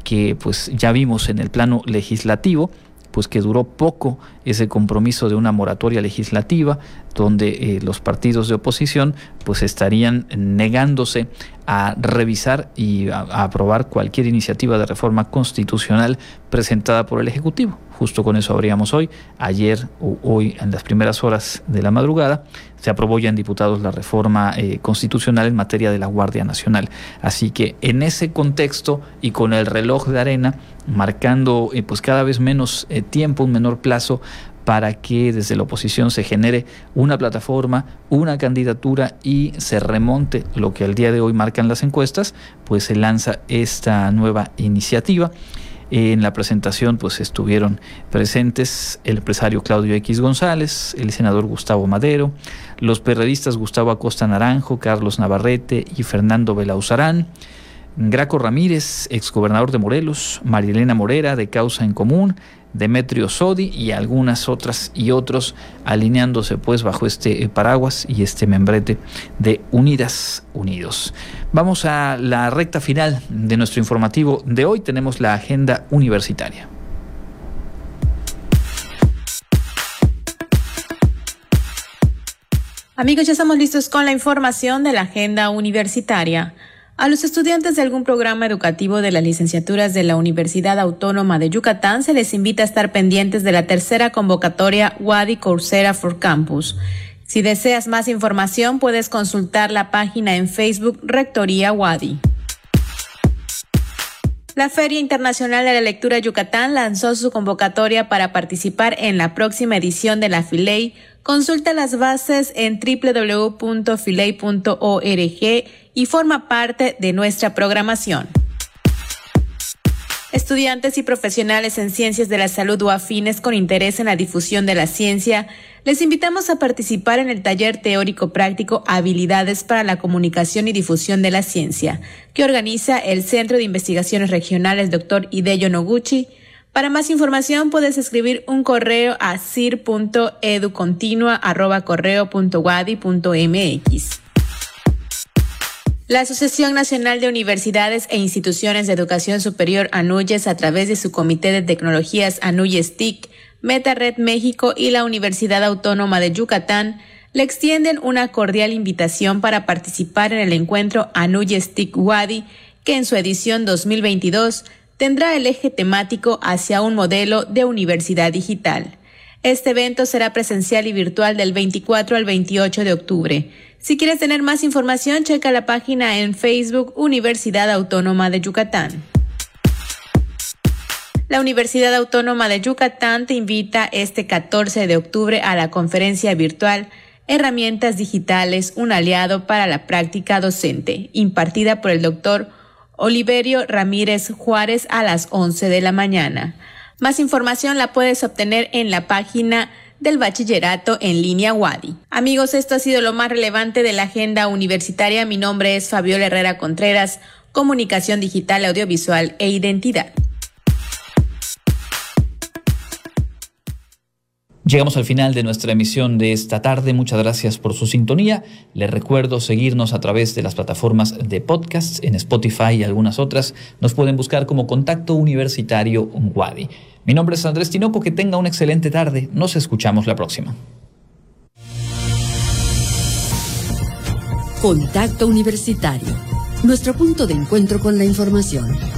que pues ya vimos en el plano legislativo pues que duró poco ese compromiso de una moratoria legislativa donde eh, los partidos de oposición pues estarían negándose a revisar y a, aprobar cualquier iniciativa de reforma constitucional presentada por el Ejecutivo. Justo con eso habríamos hoy. Ayer o hoy, en las primeras horas de la madrugada, se aprobó ya en diputados la reforma eh, constitucional en materia de la Guardia Nacional. Así que en ese contexto y con el reloj de arena, marcando eh, pues cada vez menos eh, tiempo, un menor plazo para que desde la oposición se genere una plataforma, una candidatura y se remonte lo que al día de hoy marcan las encuestas, pues se lanza esta nueva iniciativa. En la presentación pues estuvieron presentes el empresario Claudio X González, el senador Gustavo Madero, los periodistas Gustavo Acosta Naranjo, Carlos Navarrete y Fernando Belauzarán, Graco Ramírez, exgobernador de Morelos, Marilena Morera de Causa en Común, Demetrio Sodi y algunas otras y otros alineándose pues bajo este eh, paraguas y este membrete de Unidas Unidos. Vamos a la recta final de nuestro informativo de hoy. Tenemos la agenda universitaria. Amigos, ya estamos listos con la información de la agenda universitaria. A los estudiantes de algún programa educativo de las licenciaturas de la Universidad Autónoma de Yucatán se les invita a estar pendientes de la tercera convocatoria Wadi Coursera for Campus. Si deseas más información, puedes consultar la página en Facebook Rectoría Wadi. La Feria Internacional de la Lectura Yucatán lanzó su convocatoria para participar en la próxima edición de la FILEI Consulta las bases en www.filey.org y forma parte de nuestra programación. Estudiantes y profesionales en ciencias de la salud o afines con interés en la difusión de la ciencia, les invitamos a participar en el taller teórico práctico Habilidades para la comunicación y difusión de la ciencia, que organiza el Centro de Investigaciones Regionales Dr. Hideyo Noguchi para más información puedes escribir un correo a cir.educontinua.correo.wadi.mx. La Asociación Nacional de Universidades e Instituciones de Educación Superior ANUYES, a través de su Comité de Tecnologías ANUYES TIC, MetaRed México y la Universidad Autónoma de Yucatán, le extienden una cordial invitación para participar en el encuentro ANUYES TIC WADI, que en su edición 2022 tendrá el eje temático hacia un modelo de universidad digital. Este evento será presencial y virtual del 24 al 28 de octubre. Si quieres tener más información, checa la página en Facebook Universidad Autónoma de Yucatán. La Universidad Autónoma de Yucatán te invita este 14 de octubre a la conferencia virtual Herramientas Digitales, un aliado para la práctica docente, impartida por el doctor Oliverio Ramírez Juárez a las 11 de la mañana. Más información la puedes obtener en la página del bachillerato en línea Wadi. Amigos, esto ha sido lo más relevante de la agenda universitaria. Mi nombre es Fabiola Herrera Contreras, Comunicación Digital, Audiovisual e Identidad. Llegamos al final de nuestra emisión de esta tarde. Muchas gracias por su sintonía. Les recuerdo seguirnos a través de las plataformas de podcasts en Spotify y algunas otras. Nos pueden buscar como Contacto Universitario Wadi. Mi nombre es Andrés Tinoco. Que tenga una excelente tarde. Nos escuchamos la próxima. Contacto Universitario. Nuestro punto de encuentro con la información